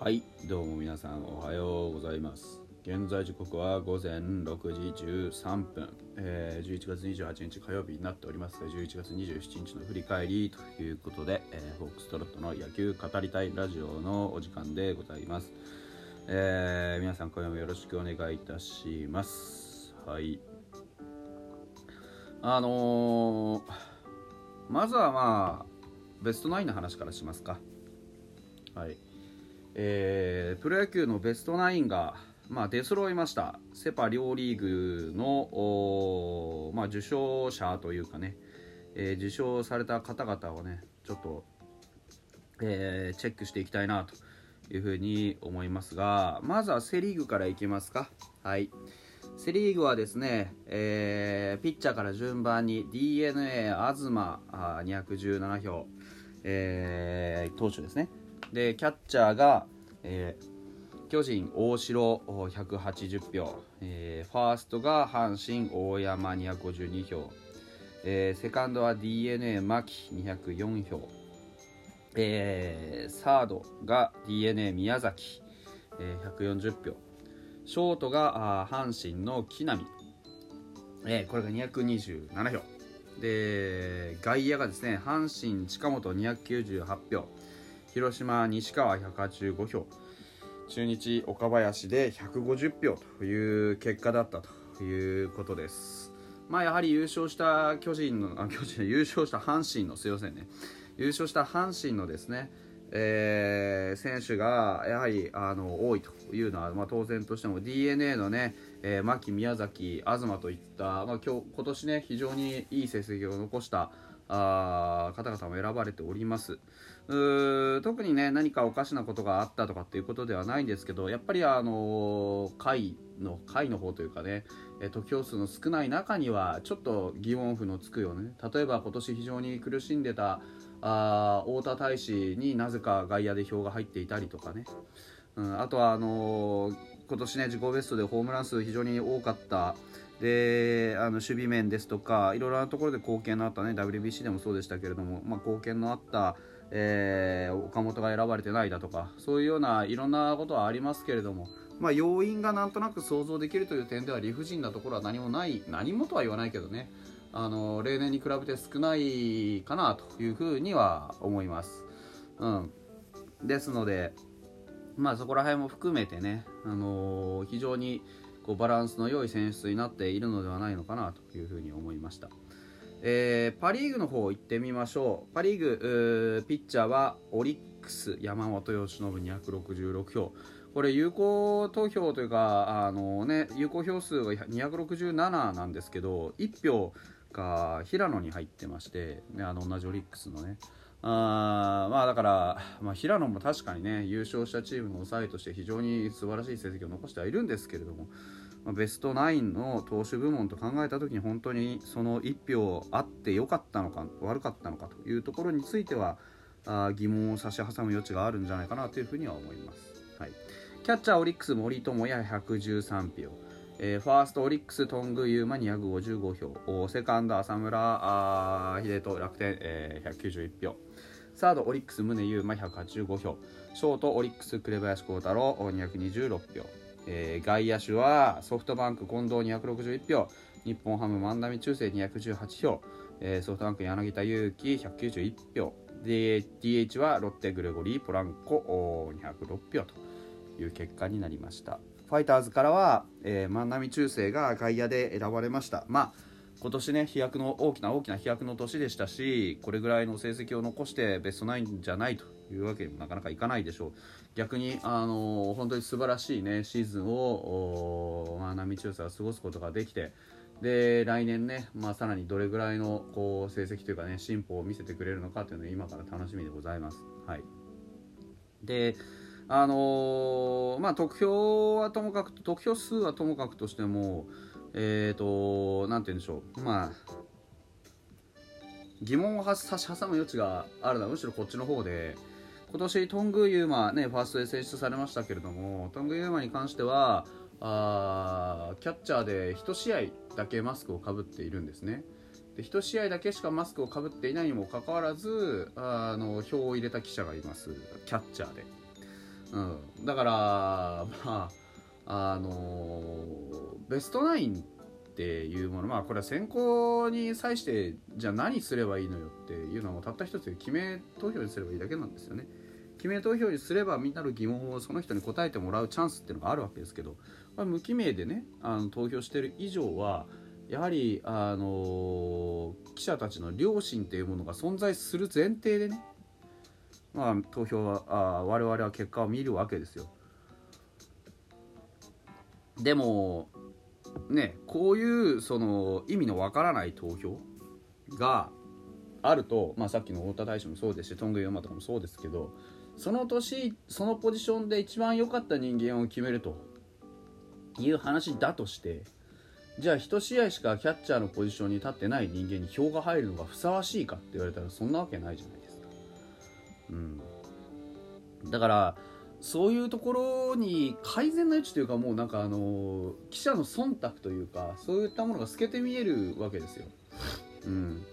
はいどうも皆さんおはようございます。現在時刻は午前6時13分、えー、11月28日火曜日になっております。11月27日の振り返りということで、えー、フォークストロットの野球語りたいラジオのお時間でございます、えー、皆さん今夜もよろしくお願いいたします。はい。あのー、まずはまあベストナインの話からしますか。はい。えー、プロ野球のベストナインが、まあ、出揃いました。セ・パ両リーグの、まあ、受賞者というかね、えー、受賞された方々をねちょっと、えー、チェックしていきたいなというふうに思いますがまずはセ・リーグからいきますか。はい。セ・リーグはですね、えー、ピッチャーから順番に d n a 東あ217票、えー、投手ですね。でキャッチャーが、えー、巨人大城180票、えー、ファーストが阪神大山252票、えー、セカンドは d n a 牧204票、えー、サードが d n a 宮崎、えー、140票。ショートがあ阪神の木浪、えー、これが227票。で外野がですね阪神近本298票。広島西川185票。中日岡林で150票という結果だったということです。まあやはり優勝した巨人のあ巨人優勝した阪神のすいませんね。優勝した阪神のですねえー、選手がやはりあの多いというのは、まあ、当然としても d n a のね、えー、牧、宮崎、東といった、まあ、今日今年ね非常にいい成績を残したあ方々も選ばれております。特にね何かおかしなことがあったとかっていうことではないんですけどやっぱりあの会の会の方というかね得票数の少ない中にはちょっと疑問符のつくよね例えば今年非常に苦しんでたあ太田大使になぜか外野で票が入っていたりとかね、うん、あとはあのー、今年ね自己ベストでホームラン数非常に多かったであの守備面ですとかいろいろなところで貢献のあったね WBC でもそうでしたけれども、まあ、貢献のあった、えー、岡本が選ばれてないだとかそういうようないろんなことはありますけれども、まあ、要因がなんとなく想像できるという点では理不尽なところは何もない何もとは言わないけどねあの例年に比べて少ないかなというふうには思います。うん、ですので、まあ、そこら辺も含めてね、あのー、非常にこうバランスの良い選出になっているのではないのかなというふうに思いました。えー、パ・リーグの方行ってみましょう。パ・リーグピッチャーはオリックス山本由伸266票。これ有効投票というかあの、ね、有効票数が267なんですけど1票が平野に入ってまして、ね、あの同じオリックスのねあまあだから、まあ、平野も確かにね優勝したチームの抑えとして非常に素晴らしい成績を残してはいるんですけれども、ベストナインの投手部門と考えた時に本当にその1票あってよかったのか悪かったのかというところについてはあ疑問を差し挟む余地があるんじゃないかなというふうには思います。はい、キャッチャーオリックス森友哉113票。えー、ファーストオリックス、頓宮優馬255票、セカンド浅村秀人楽天、えー、191票、サードオリックス宗優馬185票、ショートオリックス紅林幸太郎226票、えー、外野手はソフトバンク近藤261票、日本ハム万波中正218票、えー、ソフトバンク柳田悠岐191票、DH はロッテグレゴリー・ポランコ206票という結果になりました。ファイターズからは、えー、万波中正が外野で選ばれました。まあ今年ね飛躍の大きな大きな飛躍の年でしたしこれぐらいの成績を残してベストナインじゃないというわけにもなかなかいかないでしょう。逆に、あのー、本当に素晴らしい、ね、シーズンを万波中正は過ごすことができてで来年ね、まあ、さらにどれぐらいのこう成績というかね進歩を見せてくれるのかというのは今から楽しみでございます。はい、であのー、まあ得票はともかく得票数はともかくとしてもえっ、ー、となんて言うんでしょう。まあ疑問を差し挟む余地があるのはむしろこっちの方で今年トングユーマねファーストで選出されましたけれどもトングユーマに関してはあキャッチャーで1試合だけマスクをかぶっているんですね。で1試合だけしかマスクをかぶっていないにもかかわらずあの票を入れた記者がいます。キャッチャーで。うん、だからまああのベストナインっていうものまあこれは選考に際してじゃあ何すればいいのよっていうのをたった一つで決め投票にすればいいだけなんですよね。決め投票にすればみんなの疑問をその人に答えてもらうチャンスっていうのがあるわけですけど、まあ、無記名でねあの投票してる以上はやはり、あの記者たちの良心っていうものが存在する前提でね、まあ、投票はあ我々は結果を見るわけですよ。でもねこういうその意味のわからない投票があると、まあ、さっきの太田大使もそうですしトング・ヨマとかもそうですけどその年そのポジションで一番良かった人間を決めるという話だとしてじゃあ1試合しかキャッチャーのポジションに立ってない人間に票が入るのがふさわしいかって言われたらそんなわけないじゃないですか。うん、だからそういうところに改善の余地というかもうなんかあの記者の忖度というかそういったものが透けて見えるわけですよ。うん、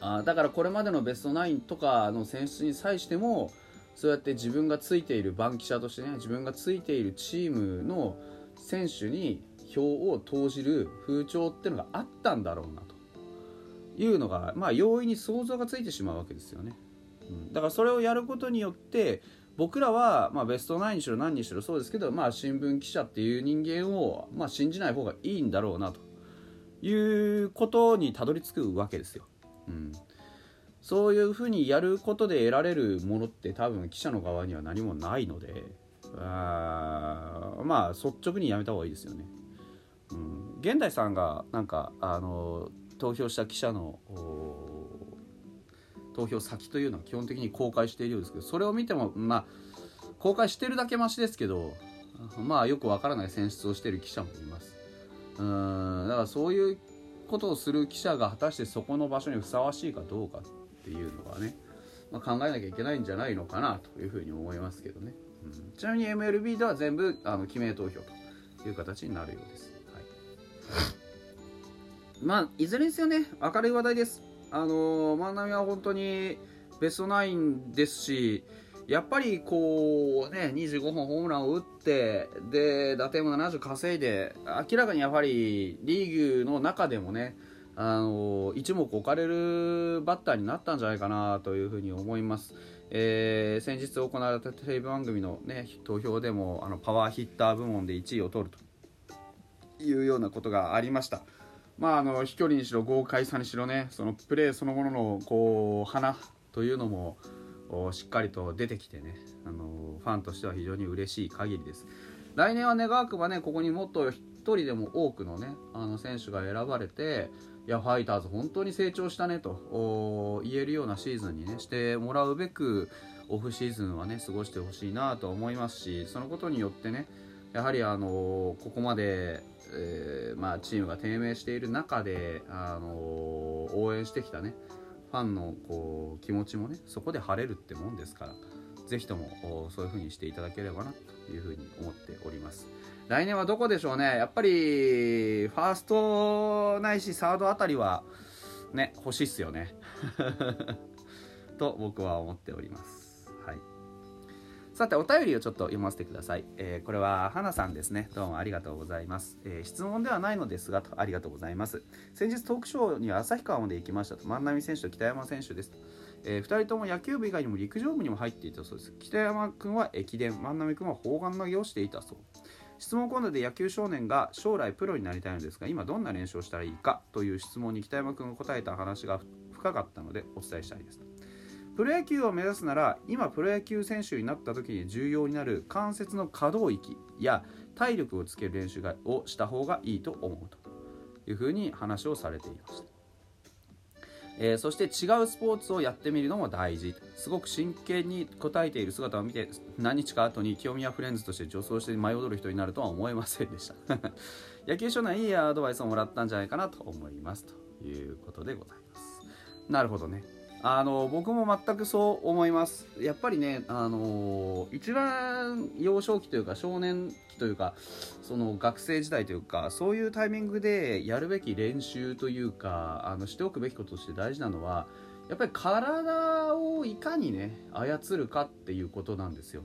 あだからこれまでのベストナインとかの選出に際してもそうやって自分がついている番記者としてね自分がついているチームの選手に票を投じる風潮ってのがあったんだろうなというのが、まあ、容易に想像がついてしまうわけですよね。うん、だからそれをやることによって僕らは、まあ、ベストナインにしろ何にしろそうですけど、まあ、新聞記者っていう人間を、まあ、信じない方がいいんだろうなということにたどり着くわけですよ。うん、そういうふうにやることで得られるものって多分記者の側には何もないのであまあ率直にやめた方がいいですよね。うん、現代さんがなんかあの投票した記者の投票先というのは基本的に公開しているようですけどそれを見てもまあ公開してるだけマシですけどまあよくわからない選出をしてる記者もいます。うん。だからそういうことをする記者が果たしてそこの場所にふさわしいかどうか。っていうのはね、まあ、考えなきゃいけないんじゃないのかなというふうに思いますけどね、うん、ちなみに MLB では全部あの記名投票という形になるようです、はい、まあいずれにせよね明るい話題です。あの万波は本当にベストナインですしやっぱりこうね25本ホームランを打ってで打点も70稼いで明らかにやはりリーグの中でもねあの一目置かれるバッターになったんじゃないかなというふうに思います。えー、先日行われたテレビ番組の、ね、投票でもあのパワーヒッター部門で1位を取るというようなことがありました。まあ、あの飛距離にしろ豪快さにしろねそのプレーそのもののこう花というのもしっかりと出てきてねあのファンとしては非常に嬉しい限りです来年は願わくばねここにもっと1人でも多くのねあの選手が選ばれていやファイターズ本当に成長したねと言えるようなシーズンにねしてもらうべくオフシーズンはね過ごしてほしいなと思いますしそのことによってねやはりあのここまでえー、まあ、チームが低迷している中で、あの、応援してきたねファンのこう気持ちもねそこで晴れるってもんですからぜひともそういう風にしていただければなという風に思っております。来年はどこでしょうねやっぱりファーストないしサードあたりはね欲しいっすよね と僕は思っておりますはいさて、お便りをちょっと読ませてください。えー、これは、花さんですね。どうもありがとうございます。えー、質問ではないのですが、とありがとうございます。先日トークショーには旭川まで行きましたと。万波選手と北山選手ですと。えー、2人とも野球部以外にも陸上部にも入っていたそうです。北山君は駅伝、万波君は砲丸投げをしていたそう。質問コーナーで野球少年が将来プロになりたいのですが、今どんな練習をしたらいいかという質問に北山君が答えた話が深かったのでお伝えしたいです。プロ野球を目指すなら今プロ野球選手になった時に重要になる関節の可動域や体力をつける練習をした方がいいと思うというふうに話をされていました、えー、そして違うスポーツをやってみるのも大事。すごく真剣に答えている姿を見て何日か後に清宮フレンズとして女装して舞い踊る人になるとは思えませんでした。野球少年いいアドバイスをもらったんじゃないかなと思います。ということでございます。なるほどね。あの僕も全くそう思います。やっぱりねあの一番幼少期というか少年期というかその学生時代というかそういうタイミングでやるべき練習というかあのしておくべきこととして大事なのはやっぱり体をいかにね操るかっていうことなんですよ。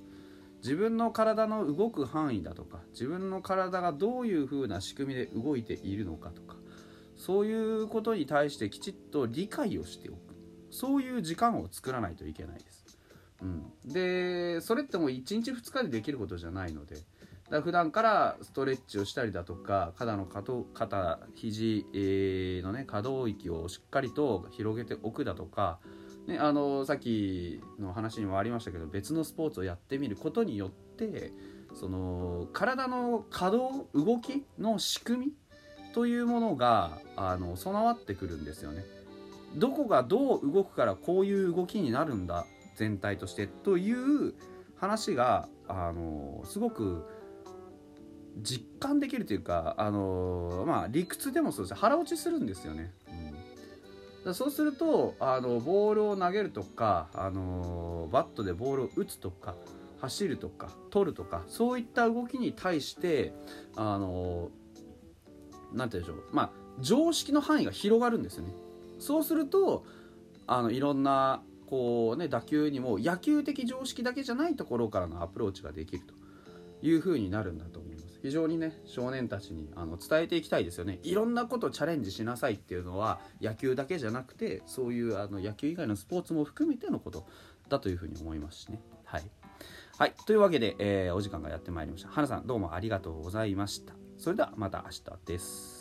自分の体の動く範囲だとか自分の体がどういう風な仕組みで動いているのかとかそういうことに対してきちっと理解をしておく。そういう時間を作らないといけないです。うん、でそれってもう1日2日でできることじゃないのでだから普段からストレッチをしたりだとか肩の肩肘のね可動域をしっかりと広げておくだとかね、あのさっきの話にもありましたけど別のスポーツをやってみることによってその体の可動動きの仕組みというものがあの備わってくるんですよね。どこがどう動くからこういう動きになるんだ全体としてという話があのすごく実感できるというかあの、まあ、理屈でもそうです。腹落ちするんですよね。そうするとあのボールを投げるとか、あのバットでボールを打つとか走るとか取るとかそういった動きに対してあのなんて言うんでしょう。まあ常識の範囲が広がるんですよね。そうするとあのいろんなこうね打球にも野球的常識だけじゃないところからのアプローチができるというふうになるんだと思います非常にね少年たちにあの伝えていきたいですよねいろんなことチャレンジしなさいっていうのは野球だけじゃなくてそういうあの野球以外のスポーツも含めてのことだというふうに思いますしねはいはい。というわけで、えー、お時間がやってまいりました。花さん、どうもありがとうございました。それではまた明日です。